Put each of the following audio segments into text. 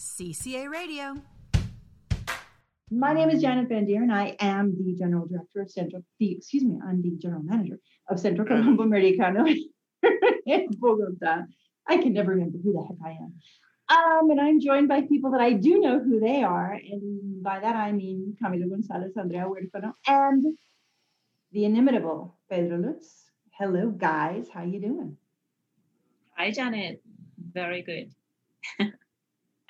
CCA Radio. My name is Janet Van Deer, and I am the general director of Central. The excuse me, I'm the general manager of Centro Colombo Americano in Bogota. I can never remember who the heck I am. Um, and I'm joined by people that I do know who they are, and by that I mean Camilo Gonzalez, Andrea Huerfano, and the inimitable Pedro Lutz. Hello, guys. How you doing? Hi, Janet. Very good.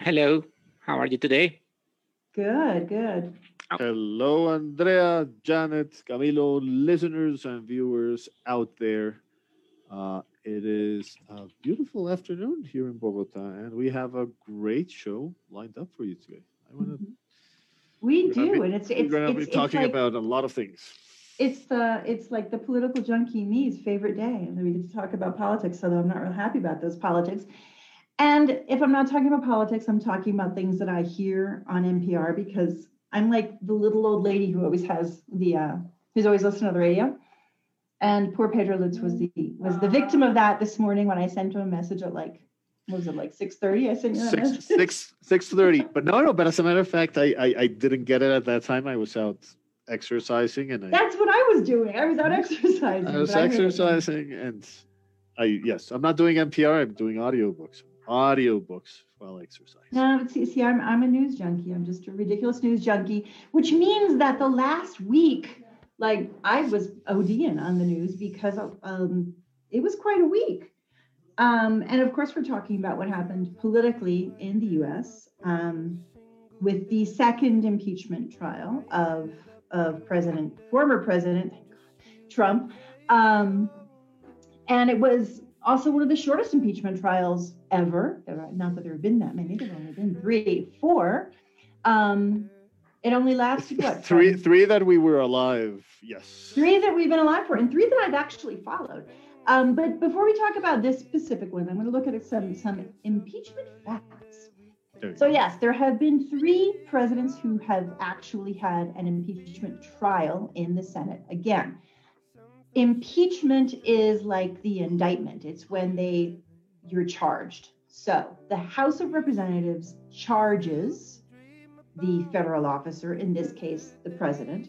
Hello. How are you today? Good, good. Hello, Andrea, Janet, Camilo, listeners and viewers out there. Uh, it is a beautiful afternoon here in Bogota, and we have a great show lined up for you today. I want to. We We're do, be- and it's it's We're going to it's, be it's talking like, about a lot of things. it's the it's like the political junkie me's favorite day, and we get to talk about politics. Although I'm not real happy about those politics. And if I'm not talking about politics, I'm talking about things that I hear on NPR because I'm like the little old lady who always has the uh, who's always listening to the radio. And poor Pedro Lutz was the was the victim of that this morning when I sent him a message at like what was it like 6:30? I sent you that Six, message. six, six thirty. But no, no. But as a matter of fact, I, I, I didn't get it at that time. I was out exercising, and I, That's what I was doing. I was out exercising. I was but heard it. exercising, and I yes, I'm not doing NPR. I'm doing audiobooks. Audiobooks while exercising. No, but see, see, I'm I'm a news junkie. I'm just a ridiculous news junkie, which means that the last week, like I was ODing on the news because um, it was quite a week. Um, and of course, we're talking about what happened politically in the U.S. Um, with the second impeachment trial of of President, former President Trump, um, and it was also one of the shortest impeachment trials ever. Not that there have been that many. There have only been three, four. Um, it only lasted what? three, three that we were alive. Yes. three that we've been alive for, and three that I've actually followed. Um, but before we talk about this specific one, I'm going to look at some some impeachment facts. So go. yes, there have been three presidents who have actually had an impeachment trial in the Senate. Again, impeachment is like the indictment. It's when they you're charged. So the House of Representatives charges the federal officer, in this case, the president,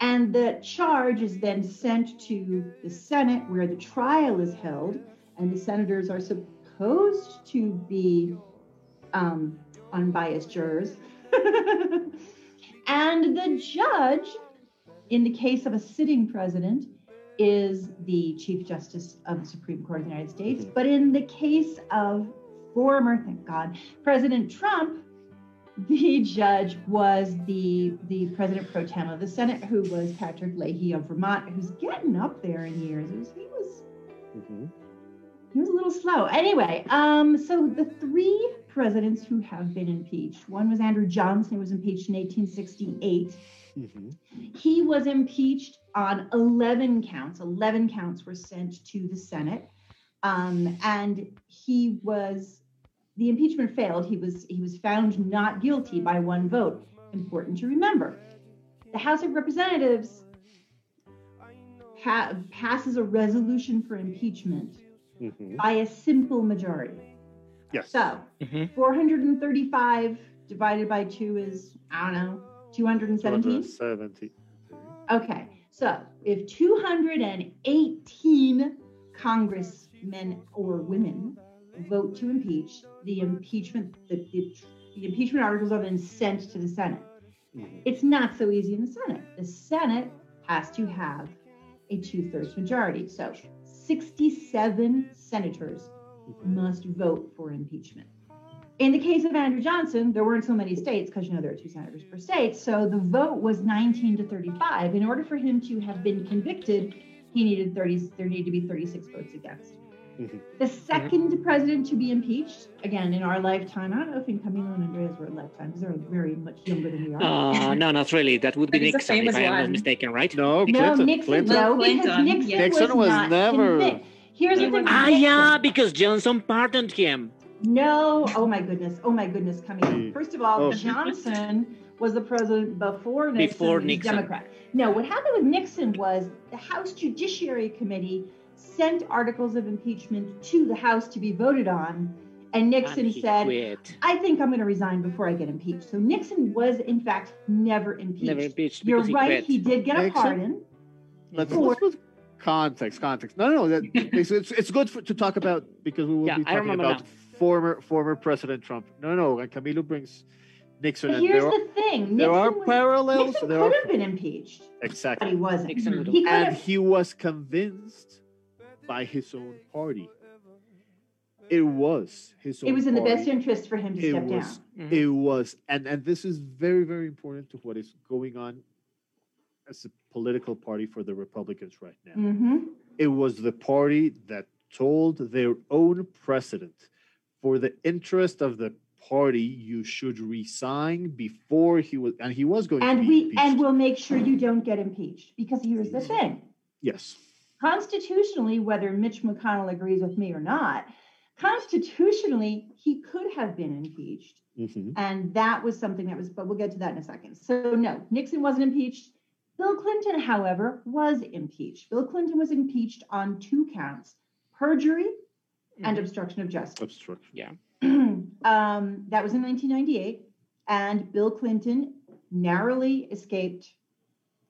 and the charge is then sent to the Senate where the trial is held, and the senators are supposed to be um, unbiased jurors. and the judge, in the case of a sitting president, is the Chief Justice of the Supreme Court of the United States. Mhm. But in the case of former, thank God, President Trump, the judge was the the president pro tem of the Senate, who was Patrick Leahy of Vermont, who's getting up there in years. He was, he was Mhm. he was a little slow. Anyway, um, so the three presidents who have been impeached, one was Andrew Johnson, who was impeached in 1868. Mhm. He was impeached on 11 counts. 11 counts were sent to the Senate. Um, and he was, the impeachment failed. He was, he was found not guilty by one vote. Important to remember. The House of Representatives ha- passes a resolution for impeachment Mhm. by a simple majority. Yes. So Mhm. 435 divided by two is, I don't know, 217? 270. Okay, so if 218 congressmen or women vote to impeach, the impeachment, the, the, the impeachment articles are then sent to the Senate. Mhm. It's not so easy in the Senate. The Senate has to have a two thirds majority. So 67 senators Mhm. must vote for impeachment. In the case of Andrew Johnson, there weren't so many states because you know there are two senators per state. So the vote was 19 to 35. In order for him to have been convicted, he needed 30. There needed to be 36 votes against. Mhm. The 2nd president to be impeached, again in our lifetime. I don't know if in Camilo and Andreas were lifetimes. They're very much younger than we are. Uh, no, not really. That would be But it's the Nixon, if I am not mistaken, right? No, no, Nixon. Clinton. No, Clinton, because Nixon, yeah. Nixon was not never- convic- Here's the thing. Ah, yeah, because Johnson pardoned him. No, oh my goodness, oh my goodness, coming He- in. First of all, oh. Johnson was the president before Nixon. Before Nixon. Democrat. No, what happened with Nixon was the House Judiciary Committee sent articles of impeachment to the House to be voted on, And And Nixon he said, quit. I think I'm going to resign before I get impeached. So Nixon was, in fact, never impeached. Never impeached You're he right. quit. He did get a pardon. Let's, Or- let's put context. Context. No, no, that, it's, it's, it's good for, to talk about because we will Yeah, be talking about now. Former former President Trump. No, no, and Camilo brings Nixon. But and here's there, are, the thing. there are was- parallels. Nixon there could are have been impeached, but exactly, he wasn't. Nixon He and have. he was convinced by his own party. It was his own. It was in the best interest for him to It step was. down. Mhm. It was, and and this is very very important to what is going on as a political party for the Republicans right now. hmm It was the party that told their own president, for the interest of the party, you should resign before he was, and he was going to And be we impeached. and we'll make sure you don't get impeached because here's the thing. yes, Constitutionally, whether Mitch McConnell agrees with me or not, constitutionally he could have been impeached. Mhm. And that was something that was, but we'll get to that in a second. So, no, Nixon wasn't impeached. Bill Clinton, however, was impeached. Bill Clinton was impeached on two counts perjury and Mhm. obstruction of justice. obstruction. um, that was in 1998. And Bill Clinton narrowly escaped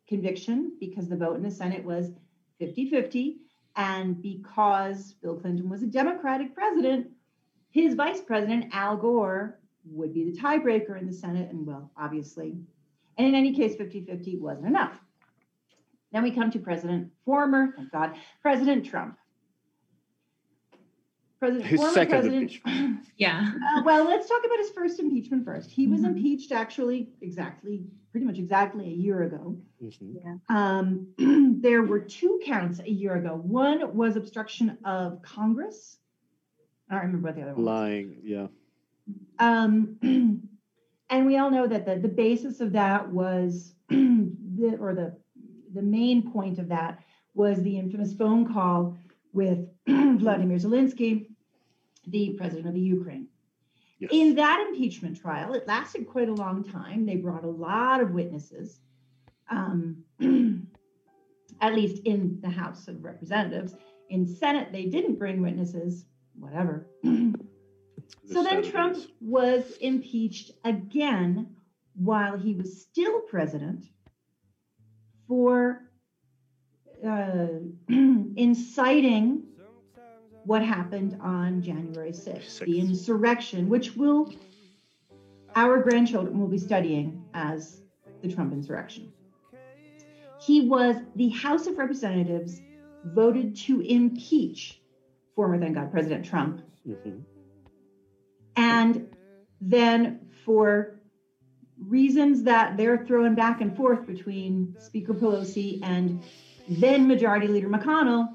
conviction because the vote in the Senate was 50 50. And because Bill Clinton was a Democratic president, his vice president, Al Gore, would be the tiebreaker in the Senate. And well, obviously, and in any case, 50 50 wasn't enough. Then we come to President, former, thank God, President Trump. President, His former second president. Yeah. uh, well, let's talk about his first impeachment first. He was Mhm. impeached actually exactly, pretty much exactly a year ago. Mhm. Um, there were two counts a year ago. One was obstruction of Congress. I don't remember what the other one was. Lying, yeah. Um, and we all know that the, the basis of that was, the, or the, the main point of that was the infamous phone call with Vladimir Zelensky, the president of the Ukraine. Yes. In that impeachment trial, it lasted quite a long time. They brought a lot of witnesses, um, at least in the House of Representatives. In Senate, they didn't bring witnesses, whatever. The So then Senate Trump is- was impeached again while he was still president for uh, inciting what happened on January 6th, the insurrection, which will our grandchildren will be studying as the Trump insurrection. He was the House of Representatives voted to impeach former, thank God, President Trump Mhm. and then for reasons that they're throwing back and forth between Speaker Pelosi and then Majority Leader McConnell,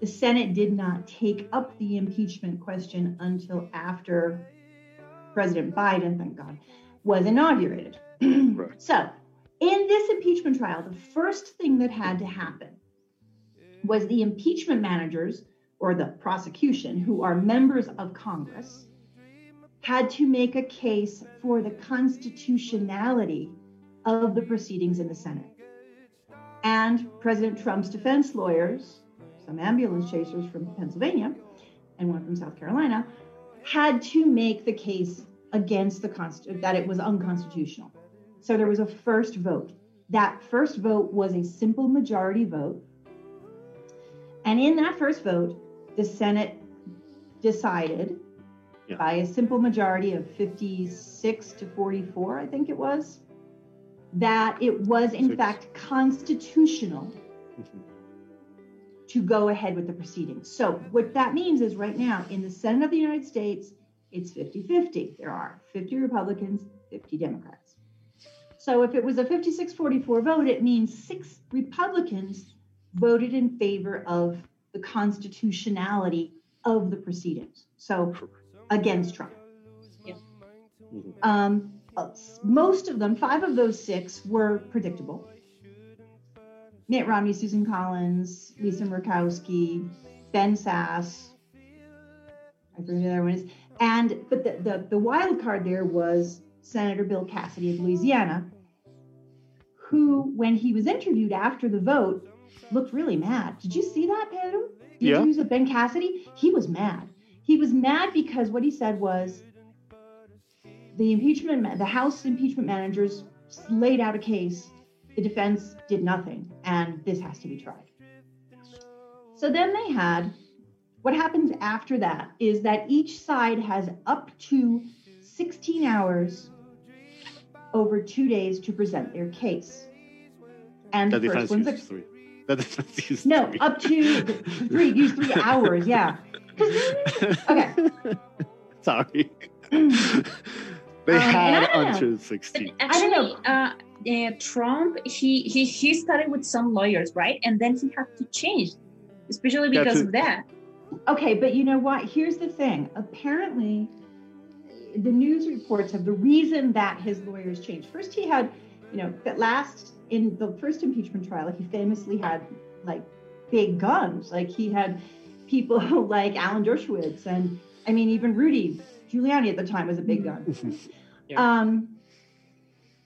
the Senate did not take up the impeachment question until after President Biden, thank God, was inaugurated. Right. So, in this impeachment trial, the first thing that had to happen was the impeachment managers or the prosecution, who are members of Congress, had to make a case for the constitutionality of the proceedings in the Senate. And President Trump's defense lawyers, some ambulance chasers from Pennsylvania and one from South Carolina, had to make the case against the const- that it was unconstitutional. So there was a first vote. That first vote was a simple majority vote. And in that first vote, the Senate decided Yeah. by a simple majority of 56 to 44, I think it was, that it was in Six. fact constitutional Mhm. to go ahead with the proceedings. So, what that means is right now in the Senate of the United States, it's 50 50. There are 50 Republicans, 50 Democrats. So, if it was a 56 44 vote, it means six Republicans voted in favor of the constitutionality of the proceedings. So, against Trump. Mhm. Um, uh, most of them, five of those six, were predictable. Mitt Romney, Susan Collins, Lisa Murkowski, Ben Sasse. I forget who the other one is. And but the, the the wild card there was Senator Bill Cassidy of Louisiana, who, when he was interviewed after the vote, looked really mad. Did you see that, Pedro? The Yeah. interviews with Ben Cassidy, he was mad. he was mad because what he said was the impeachment, the House impeachment managers laid out a case. The defense did nothing, and this has to be tried. So then they had what happens after that is that each side has up to 16 hours over two days to present their case. And The the first one's a, three. No, three. up to three, use three hours, yeah. okay. Sorry. they Um, and had I don't know. until But 16. actually, know. uh, uh, Trump he, he he started with some lawyers, right? And then he had to change, especially because of that. Okay, but you know what? Here's the thing. Apparently, the news reports of the reason that his lawyers changed. First, he had, you know, that last in the first impeachment trial, he famously had like big guns. Like he had people like Alan Dershowitz, and I mean, even Rudy Giuliani at the time was a big gun. Yeah. Um,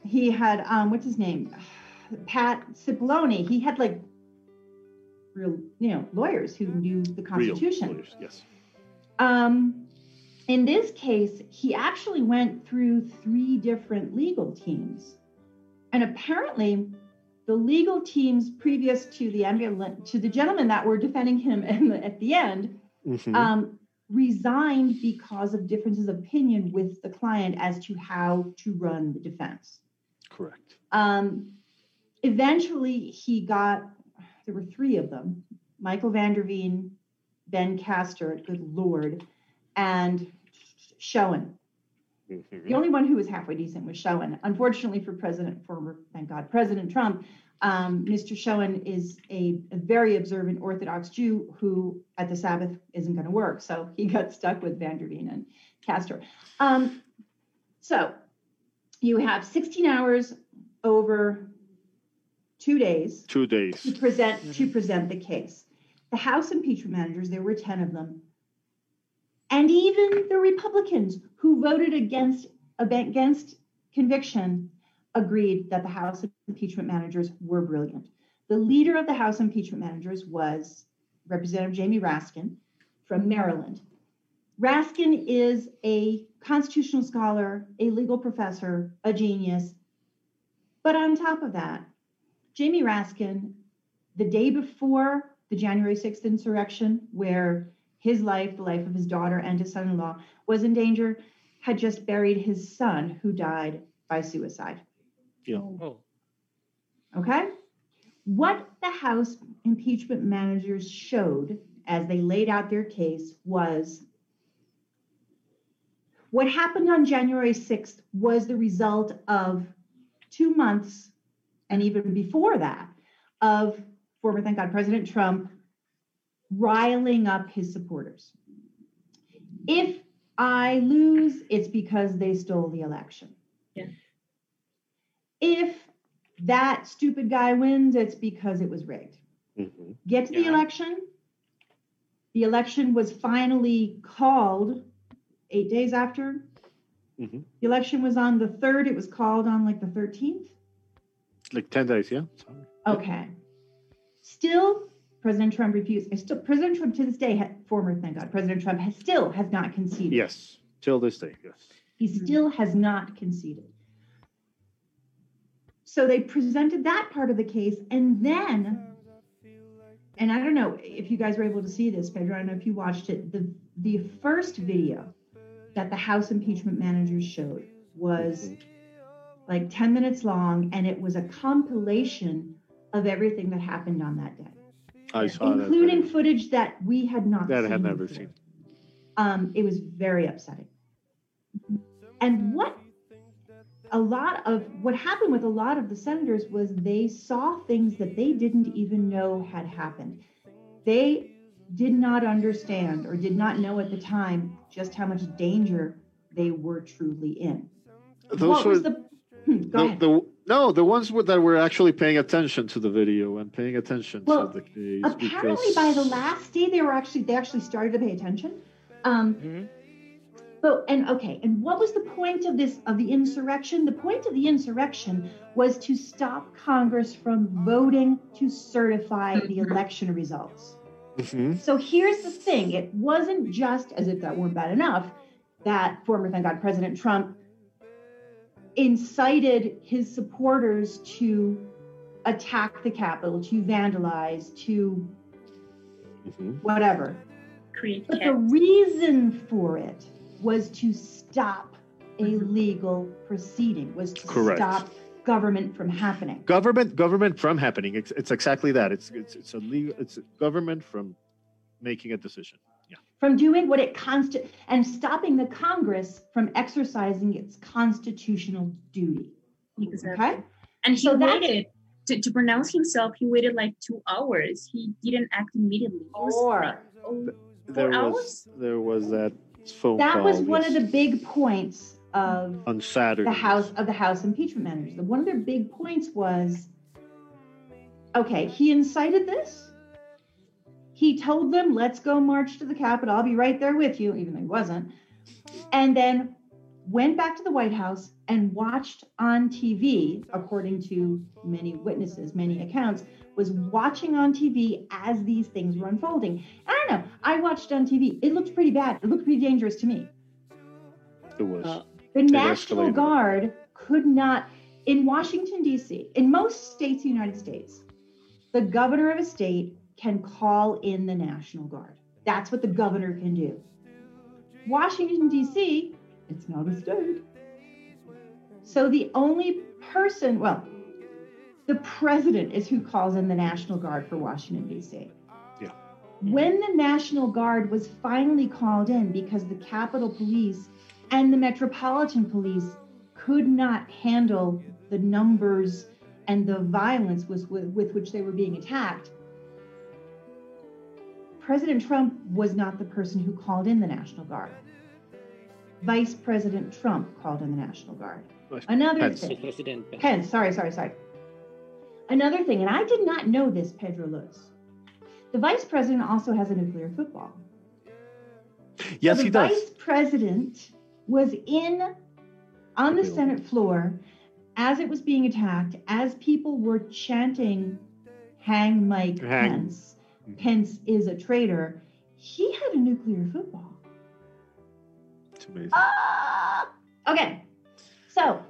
he had um, what's his name, Pat Cipollone. He had like real, you know, lawyers who knew the Constitution. Real lawyers, Yes. Um, in this case, he actually went through three different legal teams, and apparently, the legal teams previous to the ambulance to the gentlemen that were defending him the, at the end Mhm. um, resigned because of differences of opinion with the client as to how to run the defense. Correct. Um, eventually, he got, there were three of them Michael Vanderveen, Ben Castor, good Lord, and Schoen. Mhm. The only one who was halfway decent was Schoen. Unfortunately for President, former, thank God, President Trump, um, Mr. Schoen is a, a very observant Orthodox Jew who at the Sabbath isn't going to work. So he got stuck with Vanderveen and Castor. Um, so you have 16 hours over two days Two days. to present to present the case. The House impeachment managers, there were 10 of them, and even the Republicans who voted against against conviction agreed that the House impeachment managers were brilliant. The leader of the House impeachment managers was Representative Jamie Raskin from Maryland. Raskin is a constitutional scholar, a legal professor, a genius. But on top of that, Jamie Raskin, the day before the January 6th insurrection, where his life, the life of his daughter and his son in law, was in danger, had just buried his son who died by suicide. Oh, Okay? What the House impeachment managers showed as they laid out their case was what happened on January 6th was the result of two months, and even before that, of former, thank God, President Trump riling up his supporters. If I lose, it's because they stole the election. Yeah. If that stupid guy wins, it's because it was rigged. Mhm. Get to the election. The election was finally called eight days after. Mhm. The election was on the 3rd. It was called on like the 13th. Like 10 days, yeah? Sorry. Okay. Still, President Trump refused. and Still, President Trump to this day, ha- former, thank God, President Trump has still has not conceded. Yes. Till this day, yes. He still has not conceded. So they presented that part of the case, and then, and I don't know if you guys were able to see this, Pedro. I don't know if you watched it. The the first video that the House impeachment managers showed was like 10 minutes long, and it was a compilation of everything that happened on that day, I saw including video. footage that we had not That I had never before. seen. Um, it was very upsetting. And what a lot of what happened with a lot of the senators was they saw things that they didn't even know had happened. They did not understand or did not know at the time just how much danger they were truly in. Those what were was the Hmm, go the, ahead. the no, the ones were- that were actually paying attention to the video and paying attention Well, to the case. Apparently, because- by the last day, they were actually they actually started to pay attention. Um, mhm. But and okay, and what was the point of this of the insurrection? The point of the insurrection was to stop Congress from voting to certify the election results. Mhm. So here's the thing it wasn't just as if that weren't bad enough that former, thank God, President Trump incited his supporters to attack the Capitol, to vandalize, to Mhm. whatever. Create But the reason for it was to stop a mm-hmm. legal proceeding, was to Correct. stop government from happening. Government, government from happening. It's, it's exactly that. It's it's it's a legal. It's a government from making a decision. Yeah. from doing what it consti- and stopping the Congress from exercising its constitutional duty. Exactly. Okay? And he So waited to, to pronounce himself. He waited like two hours. He didn't act immediately. It was Or- like, oh, There Four was there was that phone That was one of the big points of on Saturday. the House of the House impeachment managers. The- One of their big points was okay, he incited this. He told them, let's go march to the Capitol. I'll be right there with you, even though he wasn't. And then went back to the White House and watched on TV, according to many witnesses, many accounts, was watching on TV as these things were unfolding. I don't know. I watched on TV. It looked pretty bad. It looked pretty dangerous to me. It was. Uh, The National escalated. Guard could not, in Washington, D.C., in most states of the United States, the governor of a state can call in the National Guard. That's what the governor can do. Washington, D.C., it's not a state. So the only person, well, the president is who calls in the National Guard for Washington, D.C. Yeah. When the National Guard was finally called in because the Capitol Police and the Metropolitan Police could not handle the numbers and the violence was with, with which they were being attacked, President Trump was not the person who called in the National Guard. Vice President Trump called in the National Guard. Another Pence. thing. President Pence. Pence, sorry, sorry, sorry. Another thing, and I did not know this, Pedro Luz. The vice president also has a nuclear football. Yes, so the he does. The vice president was in on the Okay. Senate floor as it was being attacked, as people were chanting, "Hang Mike Hang. Pence." Mhm. Pence is a traitor. He had a nuclear football. It's amazing. Ah! Okay, so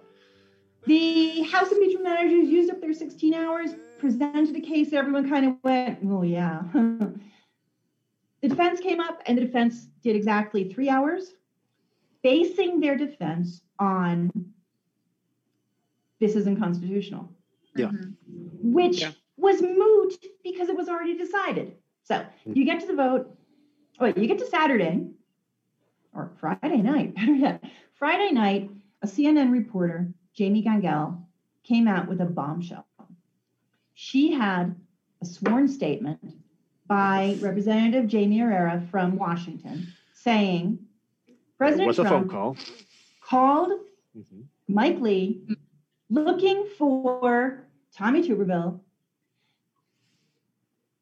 the House of impeachment managers used up their 16 hours, presented a case, everyone kind of went, oh, yeah. the defense came up, and the defense did exactly three hours, basing their defense on this isn't constitutional, Yeah. Mhm. which Yeah. was moot because it was already decided. So you get to the vote, oh, wait, you get to Saturday or Friday night, better yet. Friday night, a CNN reporter, Jamie Gangel, came out with a bombshell. She had a sworn statement by Representative Jaime Herrera from Washington saying President was a phone Trump call. called Mhm. Mike Lee looking for Tommy Tuberville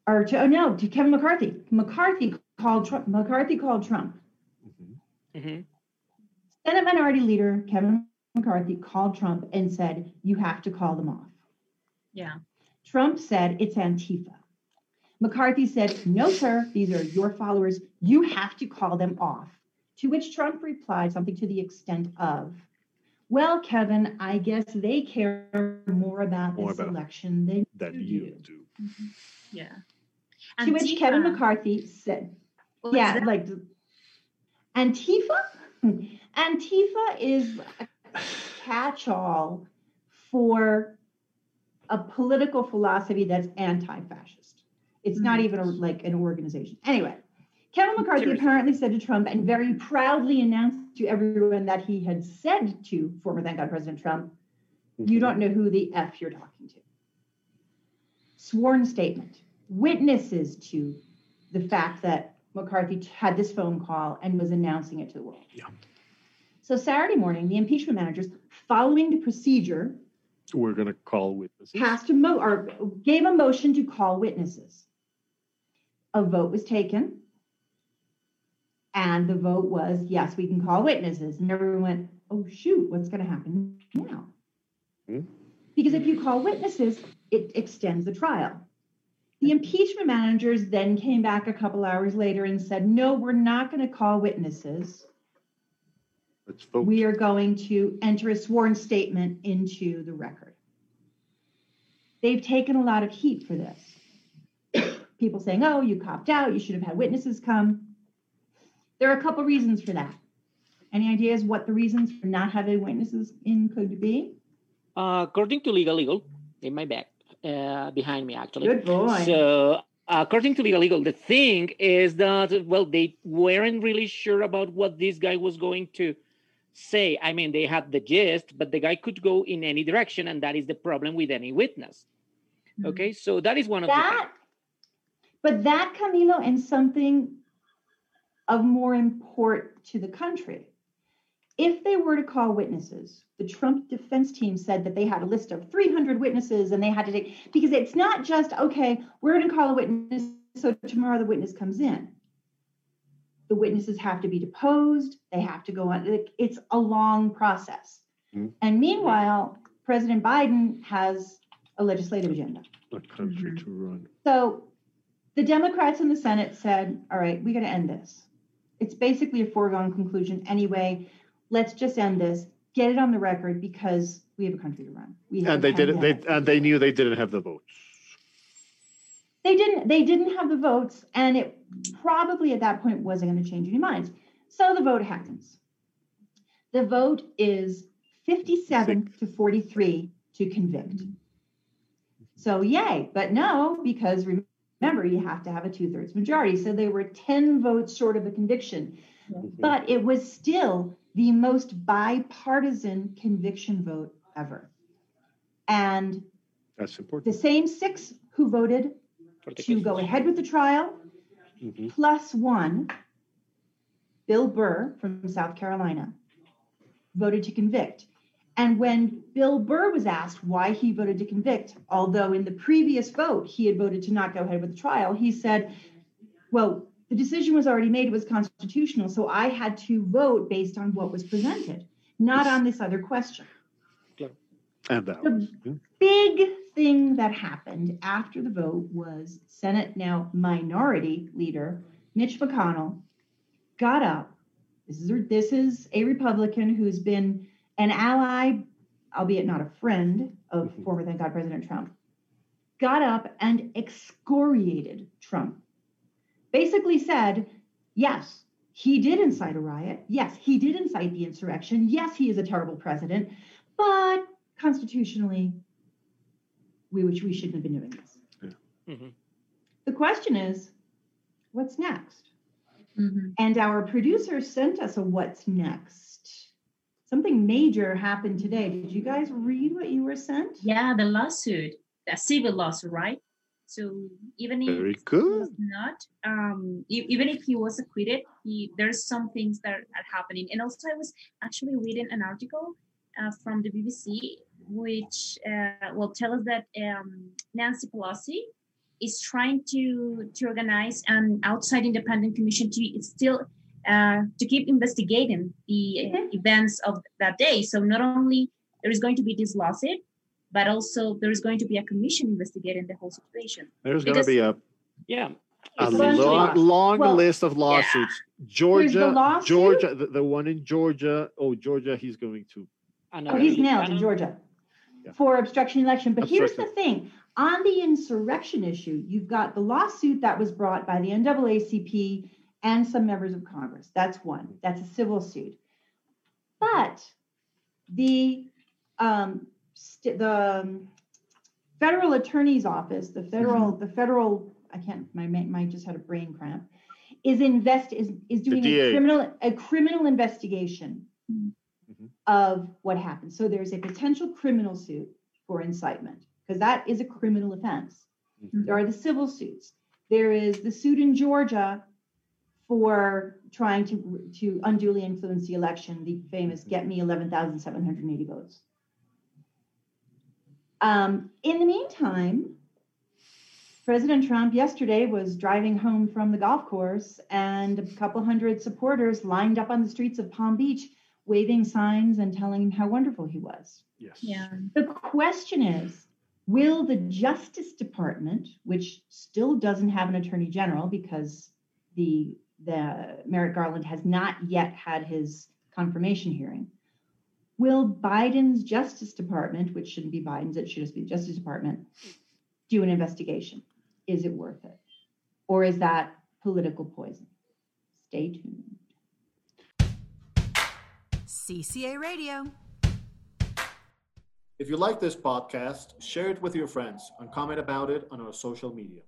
or to, oh no, to Kevin McCarthy. McCarthy called Trump. McCarthy called Trump. Mhm. Mhm. Senate Minority Leader Kevin McCarthy called Trump and said, "You have to call them off." Yeah. Trump said, "It's Antifa." McCarthy said, "No, sir. These are your followers. You have to call them off." To which Trump replied something to the extent of, "Well, Kevin, I guess they care more about More this about- election than That You you do. do. Yeah. To which Kevin McCarthy said, what was yeah, that? like Antifa? Antifa is a catch-all for a political philosophy that's anti-fascist. It's not Mhm. even a, like an organization. Anyway, Kevin McCarthy Seriously. apparently said to Trump and very proudly announced to everyone that he had said to former thank God President Trump, you don't know who the F you're talking to. Sworn statement, witnesses to the fact that McCarthy had this phone call and was announcing it to the world. Yeah. So Saturday morning, the impeachment managers, following the procedure, We're gonna call witnesses. passed a mo or gave a motion to call witnesses. A vote was taken. And the vote was, yes, we can call witnesses. And everyone went, oh, shoot, what's going to happen now? Hmm. Because if you call witnesses, it extends the trial. The impeachment managers then came back a couple hours later and said, no, we're not going to call witnesses. Let's vote. We are going to enter a sworn statement into the record. They've taken a lot of heat for this. People saying, oh, you copped out, you should have had witnesses come. There are a couple reasons for that. Any ideas what the reasons for not having witnesses in could be? Uh, according to Legal Eagle, in my back, uh, behind me actually. Good boy. So, according to Legal Eagle, the thing is that well, they weren't really sure about what this guy was going to say. I mean, they had the gist, but the guy could go in any direction, and that is the problem with any witness. Okay, so that is one of the that, but that Camilo and something of more import to the country. If they were to call witnesses, the Trump defense team said that they had a list of 300 witnesses and they had to take, because it's not just, okay, we're going to call a witness, so tomorrow the witness comes in. The witnesses have to be deposed, they have to go on, it's a long process. Mhm. And meanwhile, President Biden has a legislative agenda. A country to run. So the Democrats in the Senate said, all right, we got to end this. It's basically a foregone conclusion anyway. Let's just end this, get it on the record because we have a country to run. We And they didn't, they, and they knew they didn't have the votes. They didn't, they didn't have the votes and it probably at that point wasn't going to change any minds. So the vote happens. The vote is 57 to 43 to convict. So yay, but no, because remember, you have to have a two thirds majority. So they were 10 votes short of a conviction, mm-hmm. but it was still the most bipartisan conviction vote ever. And That's important. the same six who voted to go ahead with the trial, Mhm. plus one, Bill Burr from South Carolina, voted to convict. And when Bill Burr was asked why he voted to convict, although in the previous vote he had voted to not go ahead with the trial, he said, well, the decision was already made, it was constitutional, so I had to vote based on what was presented, not on this other question. And that The big thing that happened after the vote was Senate now minority leader Mitch McConnell got up. This is this is a Republican who's been an ally, albeit not a friend of Mhm. former thank God President Trump. Got up and excoriated Trump. Basically said, yes, he did incite a riot. Yes, he did incite the insurrection. Yes, he is a terrible president, but constitutionally, we which we shouldn't have been doing this. Mhm. The question is, what's next? Mhm. And our producer sent us a what's next. Something major happened today. Did you guys read what you were sent? Yeah, the lawsuit, the civil lawsuit, right? So even if Very he good. was not, um, even if he was acquitted, he there's some things that are happening. And also, I was actually reading an article uh, from the BBC, which uh, will tell us that um, Nancy Pelosi is trying to to organize an outside independent commission to still uh, to keep investigating the Mhm. events of that day. So not only there is going to be this lawsuit, but also there is going to be a commission investigating the whole situation. There's going to be a, Yeah. a It's bunch of long, long Well, list of lawsuits. Georgia, lawsuit. Georgia, the, the one in Georgia. Oh, Georgia, he's going to. Oh, he's big nailed in. Georgia Yeah. for obstruction election. But here's the thing on the insurrection issue, you've got the lawsuit that was brought by the NAACP and some members of Congress. That's one, that's a civil suit. But the um, st- the um, federal attorney's office, the federal, the federal, I can't, my my just had a brain cramp, is invest is is doing a criminal a criminal investigation Mhm. Mhm. of what happened. So there's a potential criminal suit for incitement because that is a criminal offense. Mhm. There are the civil suits. There is the suit in Georgia for trying to to unduly influence the election, the famous "Get Me 11,780 votes." Um, in the meantime, President Trump yesterday was driving home from the golf course, and a couple hundred supporters lined up on the streets of Palm Beach, waving signs and telling him how wonderful he was. Yes. Yeah. The question is, Will the Justice Department, which still doesn't have an attorney general because the the Merrick Garland has not yet had his confirmation hearing, will Biden's Justice Department, which shouldn't be Biden's, it should just be the Justice Department, do an investigation? Is it worth it? Or is that political poison? Stay tuned. CCA Radio. If you like this podcast, share it with your friends and comment about it on our social media.